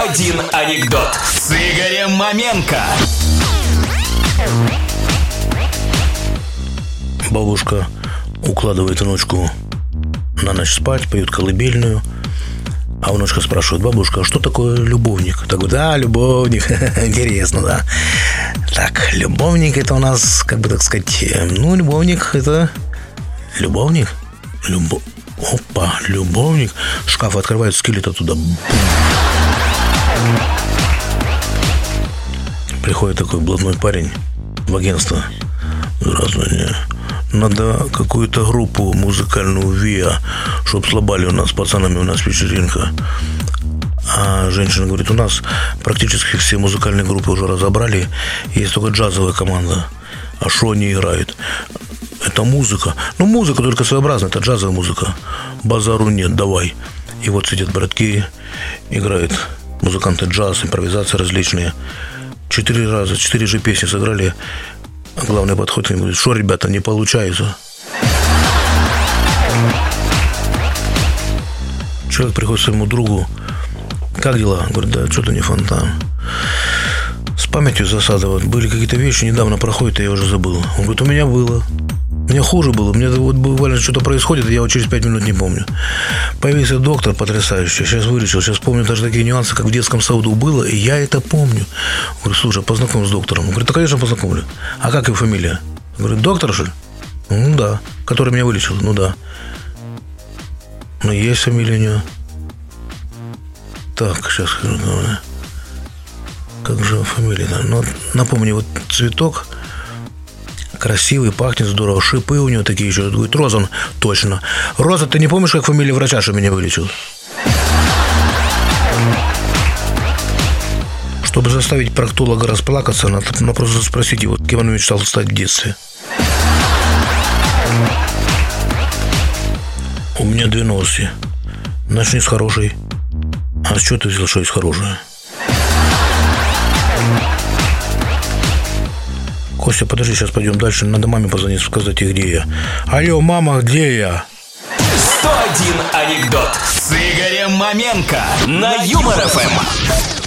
101 анекдот с Игорем Маменко. Бабушка укладывает внучку на ночь спать, поют колыбельную. А внучка спрашивает, бабушка, а что такое любовник? Так да, любовник, интересно, да. Так, любовник это у нас, как бы так сказать, э, ну, любовник это... Любовник? Любо... Опа, любовник. Шкаф открывает, скелет оттуда. Приходит такой блатной парень в агентство. Здравствуйте. Надо какую-то группу музыкальную ВИА, чтоб слабали у нас с пацанами, у нас вечеринка. А женщина говорит, у нас практически все музыкальные группы уже разобрали, есть только джазовая команда. А что они играют? Это музыка. Ну, музыка только своеобразная, это джазовая музыка. Базару нет, давай. И вот сидят братки, играют музыканты джаз, импровизации различные. Четыре раза, четыре же песни сыграли. А главный подходит и говорит, что, ребята, не получается. Человек приходит своему другу, как дела? Говорит, да, что-то не фонтан. С памятью засада. Вот были какие-то вещи, недавно проходят, и я уже забыл. Он говорит, у меня было. Мне хуже было. Мне вот буквально что-то происходит, я вот через пять минут не помню. Появился доктор потрясающий. Сейчас вылечил. Сейчас помню даже такие нюансы, как в детском саду было, и я это помню. Говорю, слушай, познакомь с доктором. Он говорит, да, конечно, познакомлю. А как его фамилия? Говорю, доктор, ли? Ну да. Который меня вылечил. Ну да. Ну, есть фамилия у него. Так, сейчас скажу. Как же фамилия? Ну, напомни, вот цветок красивый, пахнет здорово. Шипы у него такие еще. Говорит, Розан, точно. Роза, ты не помнишь, как фамилия врача, что меня вылечил? Чтобы заставить проктолога расплакаться, надо, надо просто спросить его, кем он мечтал стать в детстве. У меня две новости. Начни с хорошей. А с чего ты взял, что есть хорошее? Костя, подожди, сейчас пойдем дальше. Надо маме позвонить, сказать где я. Алло, мама, где я? 101 анекдот с Игорем Маменко на Юмор ФМ.